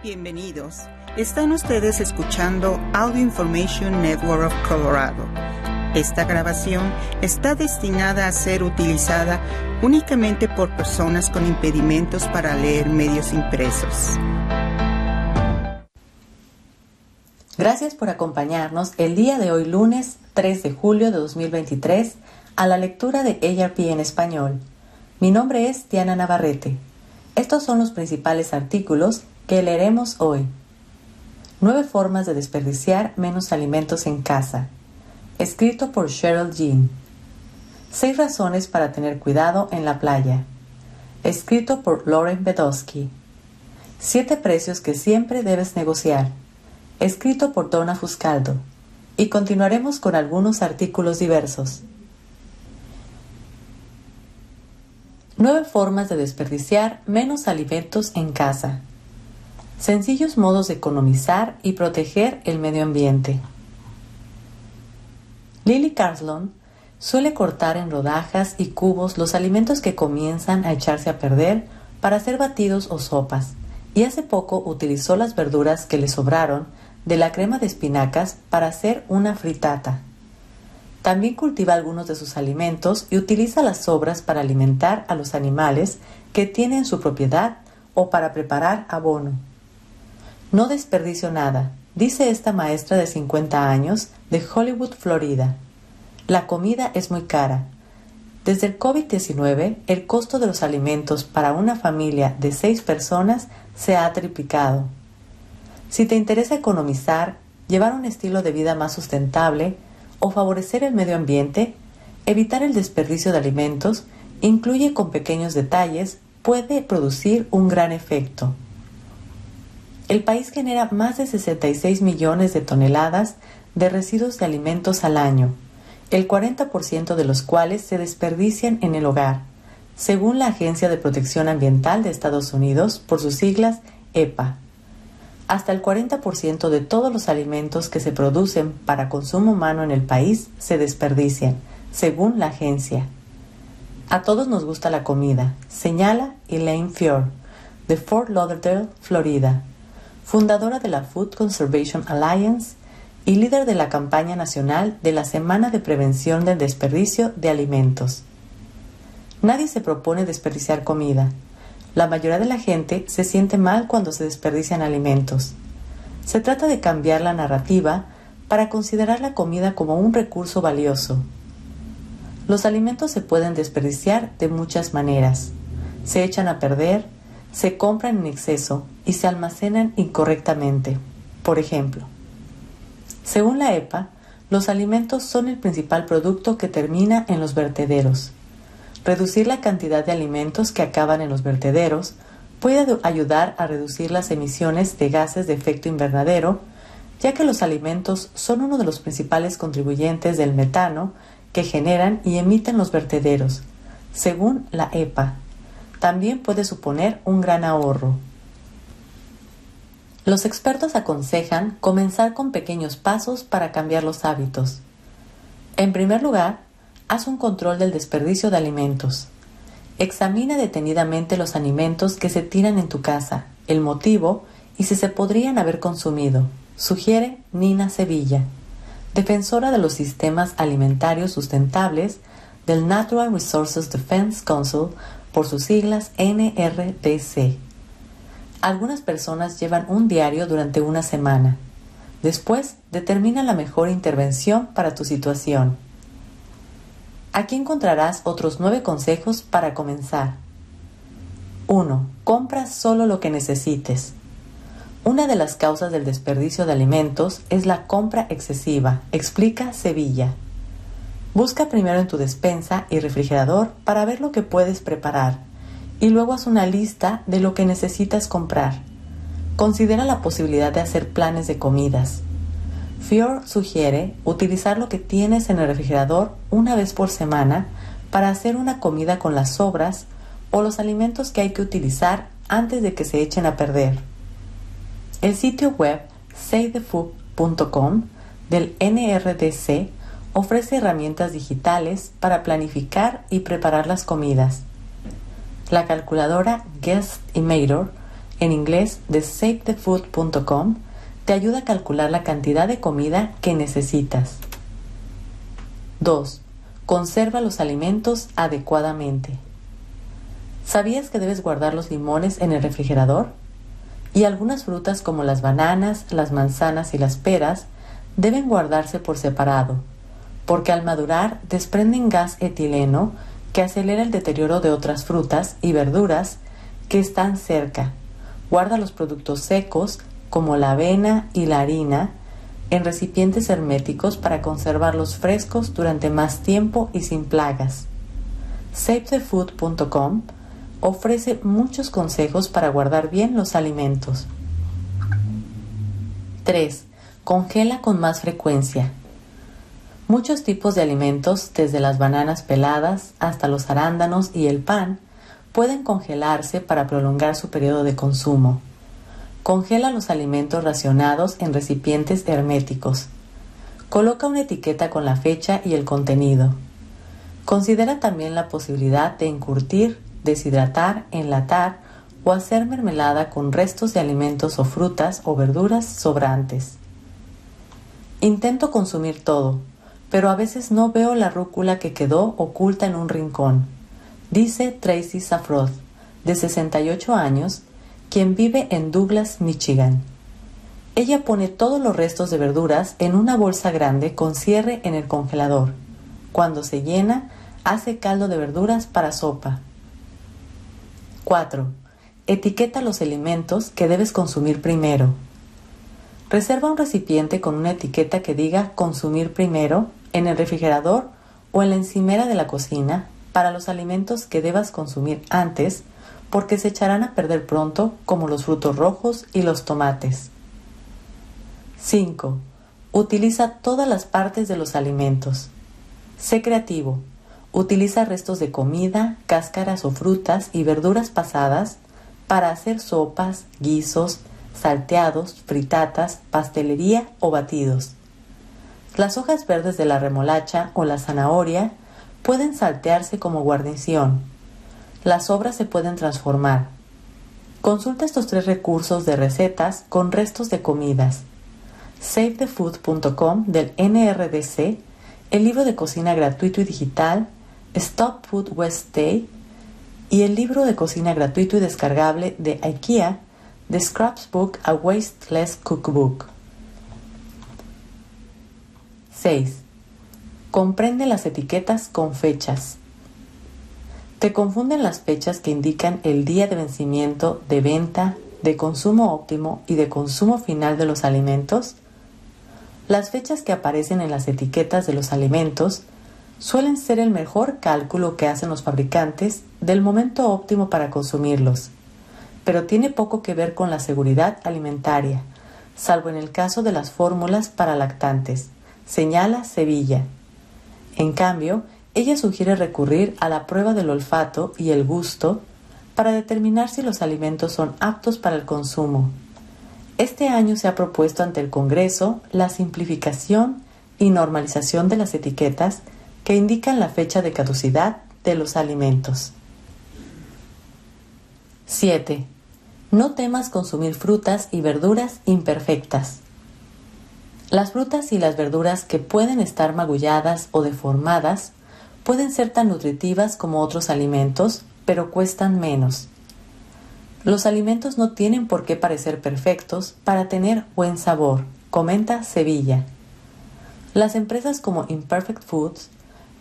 Bienvenidos. Están ustedes escuchando Audio Information Network of Colorado. Esta grabación está destinada a ser utilizada únicamente por personas con impedimentos para leer medios impresos. Gracias por acompañarnos el día de hoy lunes 3 de julio de 2023 a la lectura de ARP en español. Mi nombre es Diana Navarrete. Estos son los principales artículos que leeremos hoy. Nueve formas de desperdiciar menos alimentos en casa. Escrito por Cheryl Jean. Seis razones para tener cuidado en la playa. Escrito por Lauren Bedowski. Siete precios que siempre debes negociar. Escrito por Donna Fuscaldo. Y continuaremos con algunos artículos diversos. Nueve formas de desperdiciar menos alimentos en casa. Sencillos modos de economizar y proteger el medio ambiente. Lily Carslon suele cortar en rodajas y cubos los alimentos que comienzan a echarse a perder para hacer batidos o sopas, y hace poco utilizó las verduras que le sobraron de la crema de espinacas para hacer una fritata. También cultiva algunos de sus alimentos y utiliza las sobras para alimentar a los animales que tiene en su propiedad o para preparar abono. No desperdicio nada, dice esta maestra de 50 años de Hollywood, Florida. La comida es muy cara. Desde el COVID-19, el costo de los alimentos para una familia de seis personas se ha triplicado. Si te interesa economizar, llevar un estilo de vida más sustentable o favorecer el medio ambiente, evitar el desperdicio de alimentos, incluye con pequeños detalles, puede producir un gran efecto. El país genera más de 66 millones de toneladas de residuos de alimentos al año, el 40% de los cuales se desperdician en el hogar, según la Agencia de Protección Ambiental de Estados Unidos, por sus siglas EPA. Hasta el 40% de todos los alimentos que se producen para consumo humano en el país se desperdician, según la agencia. A todos nos gusta la comida, señala Elaine Fior, de Fort Lauderdale, Florida, fundadora de la Food Conservation Alliance y líder de la campaña nacional de la Semana de Prevención del Desperdicio de Alimentos. Nadie se propone desperdiciar comida. La mayoría de la gente se siente mal cuando se desperdician alimentos. Se trata de cambiar la narrativa para considerar la comida como un recurso valioso. Los alimentos se pueden desperdiciar de muchas maneras. Se echan a perder, se compran en exceso y se almacenan incorrectamente. Por ejemplo, según la EPA, los alimentos son el principal producto que termina en los vertederos. Reducir la cantidad de alimentos que acaban en los vertederos puede ayudar a reducir las emisiones de gases de efecto invernadero, ya que los alimentos son uno de los principales contribuyentes del metano que generan y emiten los vertederos, según la EPA también puede suponer un gran ahorro. Los expertos aconsejan comenzar con pequeños pasos para cambiar los hábitos. En primer lugar, haz un control del desperdicio de alimentos. Examina detenidamente los alimentos que se tiran en tu casa, el motivo y si se podrían haber consumido, sugiere Nina Sevilla, defensora de los sistemas alimentarios sustentables del Natural Resources Defense Council por sus siglas NRDC. Algunas personas llevan un diario durante una semana. Después, determina la mejor intervención para tu situación. Aquí encontrarás otros nueve consejos para comenzar. 1. Compra solo lo que necesites. Una de las causas del desperdicio de alimentos es la compra excesiva, explica Sevilla. Busca primero en tu despensa y refrigerador para ver lo que puedes preparar y luego haz una lista de lo que necesitas comprar. Considera la posibilidad de hacer planes de comidas. Fior sugiere utilizar lo que tienes en el refrigerador una vez por semana para hacer una comida con las sobras o los alimentos que hay que utilizar antes de que se echen a perder. El sitio web savethefood.com del NRDC ofrece herramientas digitales para planificar y preparar las comidas. La calculadora Guest Estimator en inglés de savethefood.com, te ayuda a calcular la cantidad de comida que necesitas. 2. Conserva los alimentos adecuadamente. ¿Sabías que debes guardar los limones en el refrigerador? Y algunas frutas como las bananas, las manzanas y las peras deben guardarse por separado, porque al madurar desprenden gas etileno que acelera el deterioro de otras frutas y verduras que están cerca. Guarda los productos secos como la avena y la harina en recipientes herméticos para conservarlos frescos durante más tiempo y sin plagas. SaveTheFood.com ofrece muchos consejos para guardar bien los alimentos. 3. Congela con más frecuencia. Muchos tipos de alimentos, desde las bananas peladas hasta los arándanos y el pan, pueden congelarse para prolongar su periodo de consumo. Congela los alimentos racionados en recipientes herméticos. Coloca una etiqueta con la fecha y el contenido. Considera también la posibilidad de encurtir deshidratar, enlatar o hacer mermelada con restos de alimentos o frutas o verduras sobrantes. Intento consumir todo, pero a veces no veo la rúcula que quedó oculta en un rincón, dice Tracy Safroth, de 68 años, quien vive en Douglas, Michigan. Ella pone todos los restos de verduras en una bolsa grande con cierre en el congelador. Cuando se llena, hace caldo de verduras para sopa. 4. Etiqueta los alimentos que debes consumir primero. Reserva un recipiente con una etiqueta que diga consumir primero en el refrigerador o en la encimera de la cocina para los alimentos que debas consumir antes porque se echarán a perder pronto como los frutos rojos y los tomates. 5. Utiliza todas las partes de los alimentos. Sé creativo. Utiliza restos de comida, cáscaras o frutas y verduras pasadas para hacer sopas, guisos, salteados, fritatas, pastelería o batidos. Las hojas verdes de la remolacha o la zanahoria pueden saltearse como guarnición. Las sobras se pueden transformar. Consulta estos tres recursos de recetas con restos de comidas. SaveTheFood.com del NRDC, el libro de cocina gratuito y digital Stop Food Waste Day y el libro de cocina gratuito y descargable de IKEA, The Scraps Book A Wasteless Cookbook. 6. Comprende las etiquetas con fechas. ¿Te confunden las fechas que indican el día de vencimiento, de venta, de consumo óptimo y de consumo final de los alimentos? Las fechas que aparecen en las etiquetas de los alimentos suelen ser el mejor cálculo que hacen los fabricantes del momento óptimo para consumirlos, pero tiene poco que ver con la seguridad alimentaria, salvo en el caso de las fórmulas para lactantes, señala Sevilla. En cambio, ella sugiere recurrir a la prueba del olfato y el gusto para determinar si los alimentos son aptos para el consumo. Este año se ha propuesto ante el Congreso la simplificación y normalización de las etiquetas que indican la fecha de caducidad de los alimentos. 7. No temas consumir frutas y verduras imperfectas. Las frutas y las verduras que pueden estar magulladas o deformadas pueden ser tan nutritivas como otros alimentos, pero cuestan menos. Los alimentos no tienen por qué parecer perfectos para tener buen sabor, comenta Sevilla. Las empresas como Imperfect Foods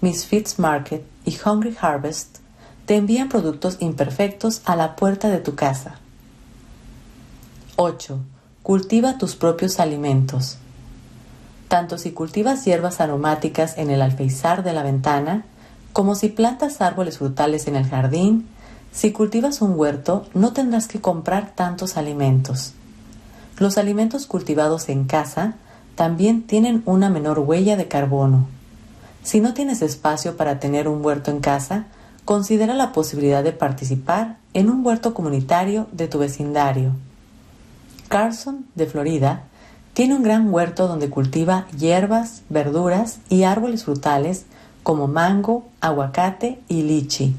Misfits Market y Hungry Harvest te envían productos imperfectos a la puerta de tu casa. 8. Cultiva tus propios alimentos. Tanto si cultivas hierbas aromáticas en el alfeizar de la ventana, como si plantas árboles frutales en el jardín, si cultivas un huerto no tendrás que comprar tantos alimentos. Los alimentos cultivados en casa también tienen una menor huella de carbono. Si no tienes espacio para tener un huerto en casa, considera la posibilidad de participar en un huerto comunitario de tu vecindario. Carson, de Florida, tiene un gran huerto donde cultiva hierbas, verduras y árboles frutales como mango, aguacate y lichi.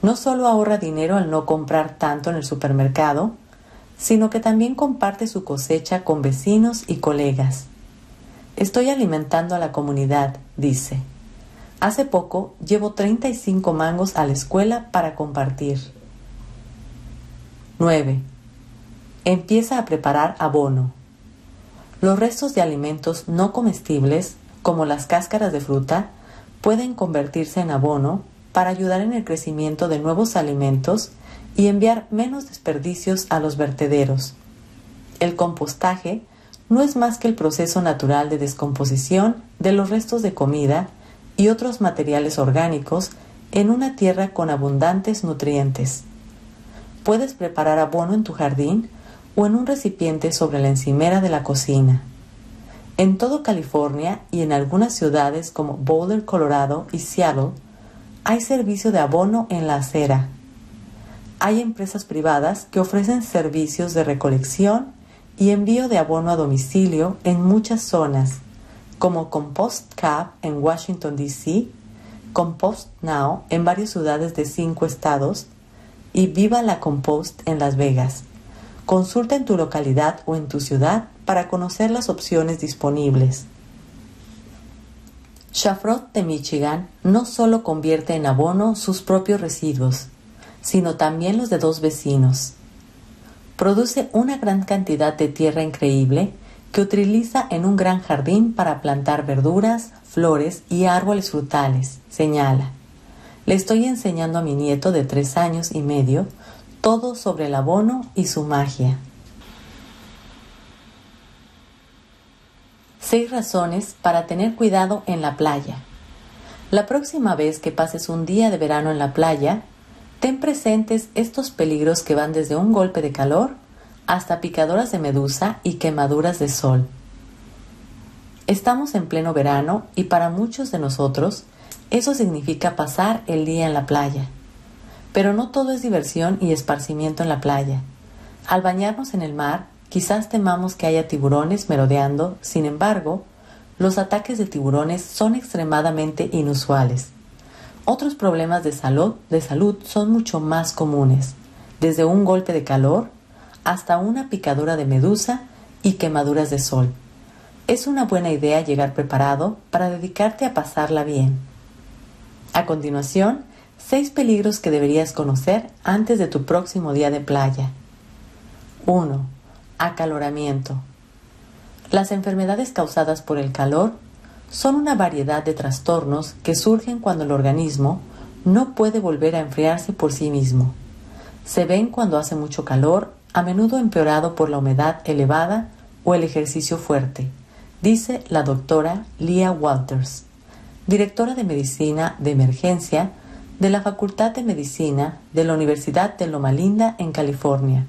No solo ahorra dinero al no comprar tanto en el supermercado, sino que también comparte su cosecha con vecinos y colegas. Estoy alimentando a la comunidad, dice. Hace poco llevo 35 mangos a la escuela para compartir. 9. Empieza a preparar abono. Los restos de alimentos no comestibles, como las cáscaras de fruta, pueden convertirse en abono para ayudar en el crecimiento de nuevos alimentos y enviar menos desperdicios a los vertederos. El compostaje no es más que el proceso natural de descomposición de los restos de comida y otros materiales orgánicos en una tierra con abundantes nutrientes. Puedes preparar abono en tu jardín o en un recipiente sobre la encimera de la cocina. En todo California y en algunas ciudades como Boulder, Colorado y Seattle, hay servicio de abono en la acera. Hay empresas privadas que ofrecen servicios de recolección y envío de abono a domicilio en muchas zonas, como Compost Cab en Washington, D.C., Compost Now en varias ciudades de cinco estados y Viva la Compost en Las Vegas. Consulta en tu localidad o en tu ciudad para conocer las opciones disponibles. Shafrot de Michigan no solo convierte en abono sus propios residuos, sino también los de dos vecinos. Produce una gran cantidad de tierra increíble que utiliza en un gran jardín para plantar verduras, flores y árboles frutales, señala. Le estoy enseñando a mi nieto de tres años y medio todo sobre el abono y su magia. Seis razones para tener cuidado en la playa. La próxima vez que pases un día de verano en la playa, ten presentes estos peligros que van desde un golpe de calor hasta picadoras de medusa y quemaduras de sol. Estamos en pleno verano y para muchos de nosotros eso significa pasar el día en la playa. Pero no todo es diversión y esparcimiento en la playa. Al bañarnos en el mar, quizás temamos que haya tiburones merodeando, sin embargo, los ataques de tiburones son extremadamente inusuales. Otros problemas de salud, de salud son mucho más comunes, desde un golpe de calor hasta una picadura de medusa y quemaduras de sol. Es una buena idea llegar preparado para dedicarte a pasarla bien. A continuación, Seis peligros que deberías conocer antes de tu próximo día de playa. 1. Acaloramiento. Las enfermedades causadas por el calor son una variedad de trastornos que surgen cuando el organismo no puede volver a enfriarse por sí mismo. Se ven cuando hace mucho calor, a menudo empeorado por la humedad elevada o el ejercicio fuerte, dice la doctora Leah Walters, directora de medicina de emergencia de la Facultad de Medicina de la Universidad de Loma Linda en California.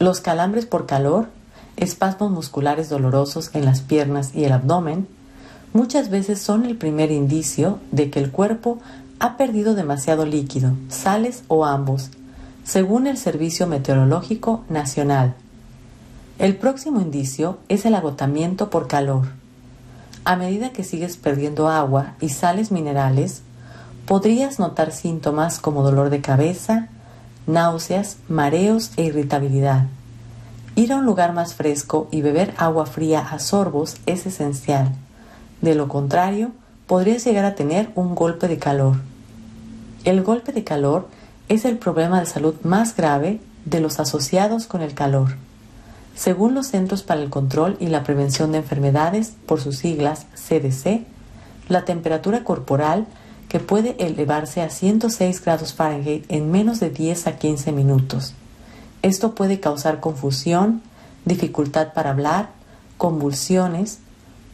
Los calambres por calor, espasmos musculares dolorosos en las piernas y el abdomen, muchas veces son el primer indicio de que el cuerpo ha perdido demasiado líquido, sales o ambos, según el Servicio Meteorológico Nacional. El próximo indicio es el agotamiento por calor. A medida que sigues perdiendo agua y sales minerales, podrías notar síntomas como dolor de cabeza, náuseas, mareos e irritabilidad. Ir a un lugar más fresco y beber agua fría a sorbos es esencial. De lo contrario, podrías llegar a tener un golpe de calor. El golpe de calor es el problema de salud más grave de los asociados con el calor. Según los Centros para el Control y la Prevención de Enfermedades, por sus siglas CDC, la temperatura corporal que puede elevarse a 106 grados Fahrenheit en menos de 10 a 15 minutos. Esto puede causar confusión, dificultad para hablar, convulsiones,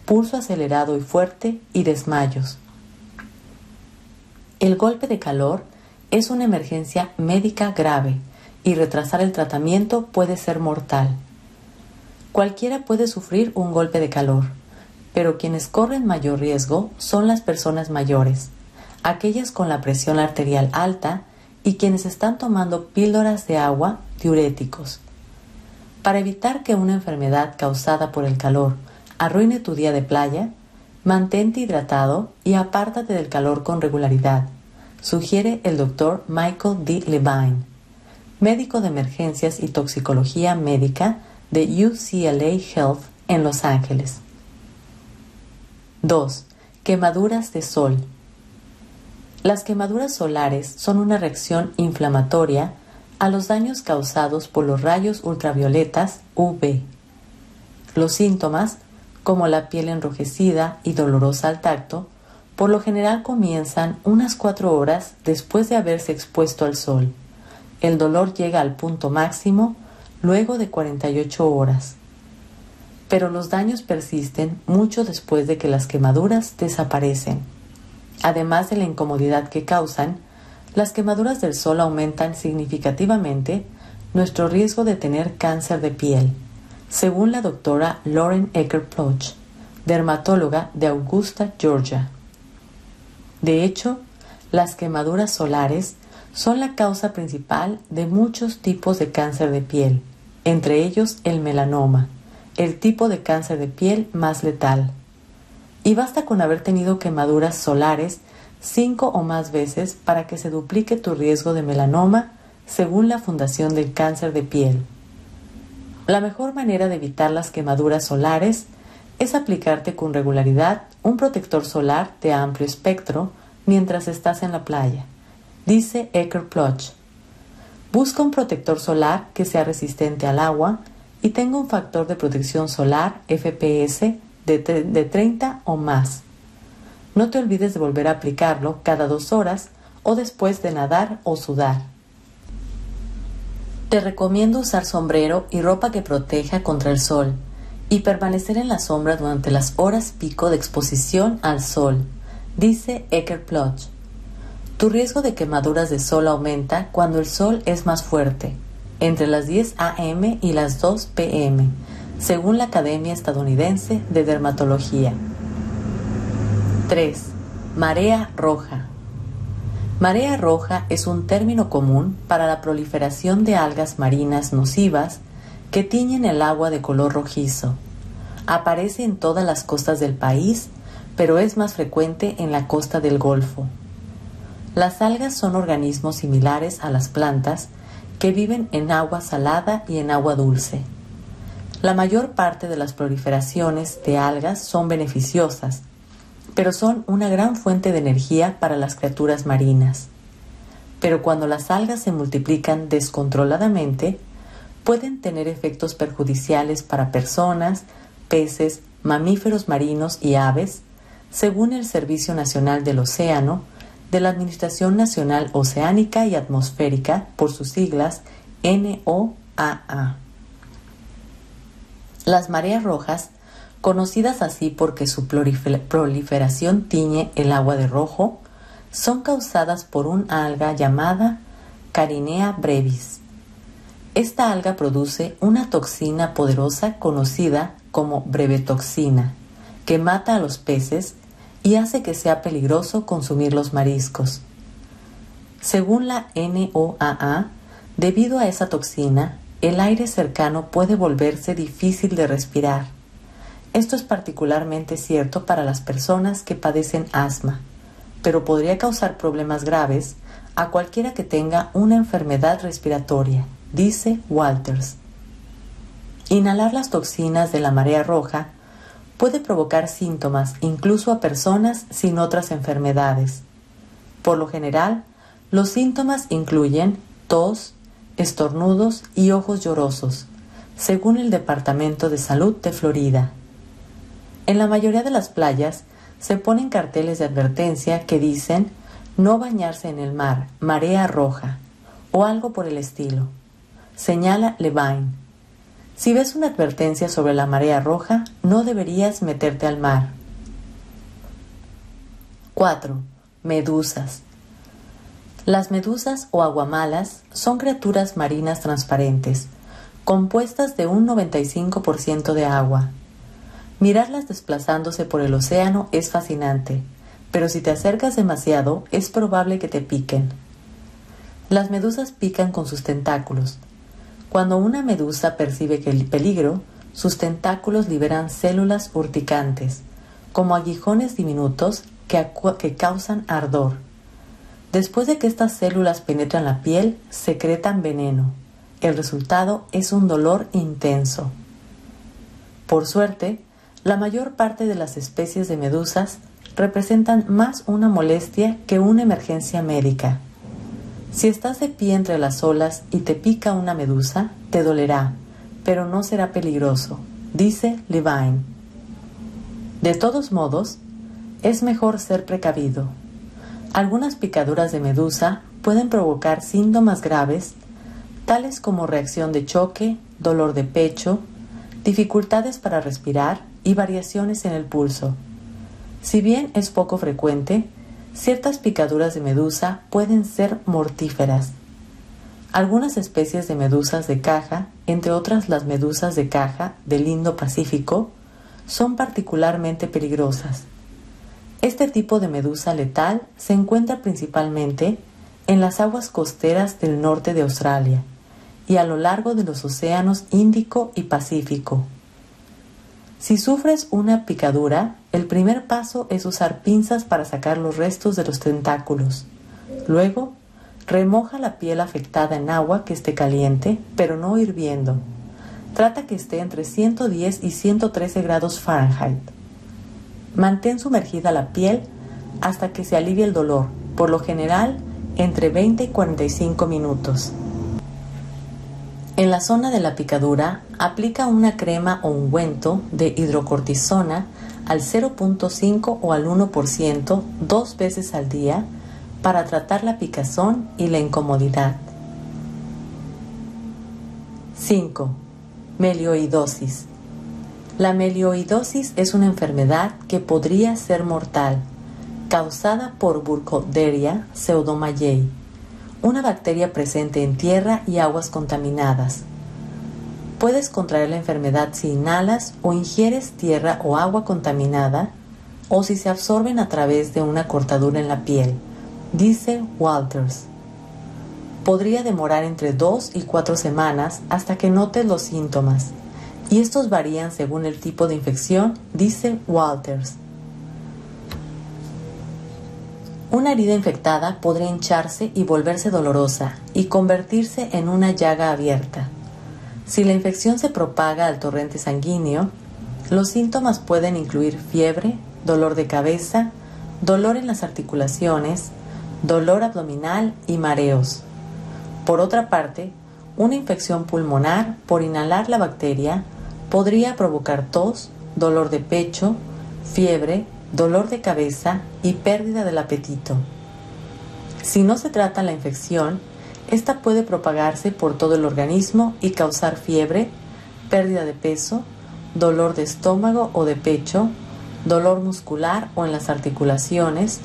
pulso acelerado y fuerte y desmayos. El golpe de calor es una emergencia médica grave y retrasar el tratamiento puede ser mortal. Cualquiera puede sufrir un golpe de calor, pero quienes corren mayor riesgo son las personas mayores, aquellas con la presión arterial alta y quienes están tomando píldoras de agua diuréticos. Para evitar que una enfermedad causada por el calor arruine tu día de playa, mantente hidratado y apártate del calor con regularidad, sugiere el doctor Michael D. Levine, médico de emergencias y toxicología médica de UCLA Health en Los Ángeles. 2. Quemaduras de sol. Las quemaduras solares son una reacción inflamatoria a los daños causados por los rayos ultravioletas UV. Los síntomas, como la piel enrojecida y dolorosa al tacto, por lo general comienzan unas cuatro horas después de haberse expuesto al sol. El dolor llega al punto máximo luego de 48 horas. Pero los daños persisten mucho después de que las quemaduras desaparecen. Además de la incomodidad que causan, las quemaduras del sol aumentan significativamente nuestro riesgo de tener cáncer de piel, según la doctora Lauren Ecker Ploch, dermatóloga de Augusta, Georgia. De hecho, las quemaduras solares son la causa principal de muchos tipos de cáncer de piel, entre ellos el melanoma, el tipo de cáncer de piel más letal. Y basta con haber tenido quemaduras solares cinco o más veces para que se duplique tu riesgo de melanoma según la Fundación del Cáncer de Piel. La mejor manera de evitar las quemaduras solares es aplicarte con regularidad un protector solar de amplio espectro mientras estás en la playa, dice Ecker Ploch. Busca un protector solar que sea resistente al agua y tenga un factor de protección solar FPS de, de 30 o más. No te olvides de volver a aplicarlo cada dos horas o después de nadar o sudar. Te recomiendo usar sombrero y ropa que proteja contra el sol y permanecer en la sombra durante las horas pico de exposición al sol, dice Ecker Ploch. Tu riesgo de quemaduras de sol aumenta cuando el sol es más fuerte, entre las 10 a.m. y las 2 p.m., según la Academia Estadounidense de Dermatología. 3. Marea roja. Marea roja es un término común para la proliferación de algas marinas nocivas que tiñen el agua de color rojizo. Aparece en todas las costas del país, pero es más frecuente en la costa del Golfo. Las algas son organismos similares a las plantas que viven en agua salada y en agua dulce. La mayor parte de las proliferaciones de algas son beneficiosas, pero son una gran fuente de energía para las criaturas marinas. Pero cuando las algas se multiplican descontroladamente, pueden tener efectos perjudiciales para personas, peces, mamíferos marinos y aves, según el Servicio Nacional del Océano, de la Administración Nacional Oceánica y Atmosférica, por sus siglas NOAA. Las mareas rojas conocidas así porque su proliferación tiñe el agua de rojo, son causadas por un alga llamada Carinea brevis. Esta alga produce una toxina poderosa conocida como brevetoxina, que mata a los peces y hace que sea peligroso consumir los mariscos. Según la NOAA, debido a esa toxina, el aire cercano puede volverse difícil de respirar esto es particularmente cierto para las personas que padecen asma, pero podría causar problemas graves a cualquiera que tenga una enfermedad respiratoria, dice Walters. Inhalar las toxinas de la marea roja puede provocar síntomas incluso a personas sin otras enfermedades. Por lo general, los síntomas incluyen tos, estornudos y ojos llorosos, según el Departamento de Salud de Florida. En la mayoría de las playas se ponen carteles de advertencia que dicen no bañarse en el mar, marea roja o algo por el estilo. Señala Levine. Si ves una advertencia sobre la marea roja, no deberías meterte al mar. 4. Medusas. Las medusas o aguamalas son criaturas marinas transparentes, compuestas de un 95% de agua Mirarlas desplazándose por el océano es fascinante, pero si te acercas demasiado es probable que te piquen. Las medusas pican con sus tentáculos. Cuando una medusa percibe que el peligro, sus tentáculos liberan células urticantes, como aguijones diminutos que, que causan ardor. Después de que estas células penetran la piel, secretan veneno. el resultado es un dolor intenso. Por suerte, la mayor parte de las especies de medusas representan más una molestia que una emergencia médica. Si estás de pie entre las olas y te pica una medusa, te dolerá, pero no será peligroso, dice Levine. De todos modos, es mejor ser precavido. Algunas picaduras de medusa pueden provocar síntomas graves, tales como reacción de choque, dolor de pecho, dificultades para respirar y variaciones en el pulso. Si bien es poco frecuente, ciertas picaduras de medusa pueden ser mortíferas. Algunas especies de medusas de caja, entre otras las medusas de caja del Indo-Pacífico, son particularmente peligrosas. Este tipo de medusa letal se encuentra principalmente en las aguas costeras del norte de Australia y a lo largo de los océanos Índico y Pacífico. Si sufres una picadura, el primer paso es usar pinzas para sacar los restos de los tentáculos. Luego, remoja la piel afectada en agua que esté caliente, pero no hirviendo. Trata que esté entre 110 y 113 grados Fahrenheit. Mantén sumergida la piel hasta que se alivie el dolor, por lo general entre 20 y 45 minutos. En la zona de la picadura, aplica una crema o ungüento de hidrocortisona al 0.5 o al 1% dos veces al día para tratar la picazón y la incomodidad. 5. Melioidosis. La melioidosis es una enfermedad que podría ser mortal, causada por Burkholderia pseudomayei una bacteria presente en tierra y aguas contaminadas. Puedes contraer la enfermedad si inhalas o ingieres tierra o agua contaminada o si se absorben a través de una cortadura en la piel, dice Walters. Podría demorar entre dos y cuatro semanas hasta que notes los síntomas, y estos varían según el tipo de infección, dice Walters. Una herida infectada podría hincharse y volverse dolorosa y convertirse en una llaga abierta. Si la infección se propaga al torrente sanguíneo, los síntomas pueden incluir fiebre, dolor de cabeza, dolor en las articulaciones, dolor abdominal y mareos. Por otra parte, una infección pulmonar por inhalar la bacteria podría provocar tos, dolor de pecho, fiebre, dolor de cabeza y pérdida del apetito. Si no se trata la infección, esta puede propagarse por todo el organismo y causar fiebre, pérdida de peso, dolor de estómago o de pecho, dolor muscular o en las articulaciones,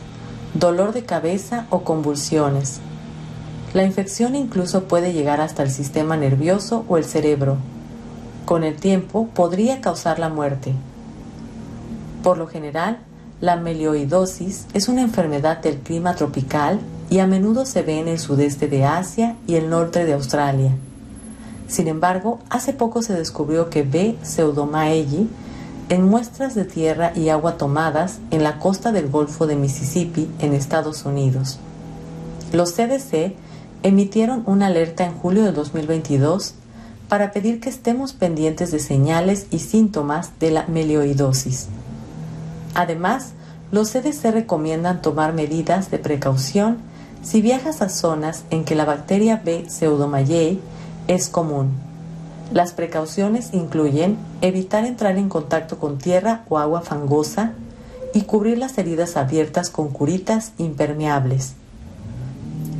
dolor de cabeza o convulsiones. La infección incluso puede llegar hasta el sistema nervioso o el cerebro. Con el tiempo podría causar la muerte. Por lo general, la melioidosis es una enfermedad del clima tropical y a menudo se ve en el sudeste de Asia y el norte de Australia. Sin embargo, hace poco se descubrió que B. pseudomaelli en muestras de tierra y agua tomadas en la costa del Golfo de Mississippi en Estados Unidos. Los CDC emitieron una alerta en julio de 2022 para pedir que estemos pendientes de señales y síntomas de la melioidosis. Además, los CDC recomiendan tomar medidas de precaución si viajas a zonas en que la bacteria B. pseudomayei es común. Las precauciones incluyen evitar entrar en contacto con tierra o agua fangosa y cubrir las heridas abiertas con curitas impermeables.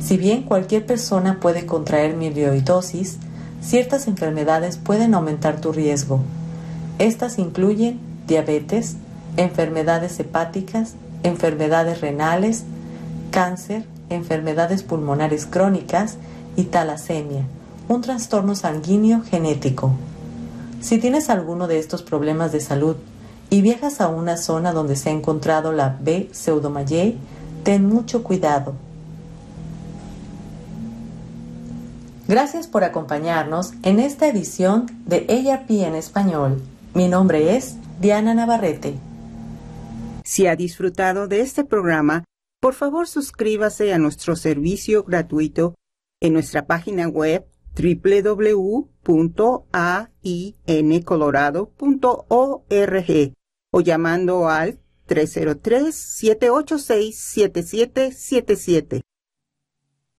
Si bien cualquier persona puede contraer milioidosis, ciertas enfermedades pueden aumentar tu riesgo. Estas incluyen diabetes, enfermedades hepáticas, enfermedades renales, cáncer, enfermedades pulmonares crónicas y talasemia, un trastorno sanguíneo genético. Si tienes alguno de estos problemas de salud y viajas a una zona donde se ha encontrado la B. pseudomayei, ten mucho cuidado. Gracias por acompañarnos en esta edición de ARP en español. Mi nombre es Diana Navarrete. Si ha disfrutado de este programa, por favor suscríbase a nuestro servicio gratuito en nuestra página web www.aincolorado.org o llamando al 303-786-7777.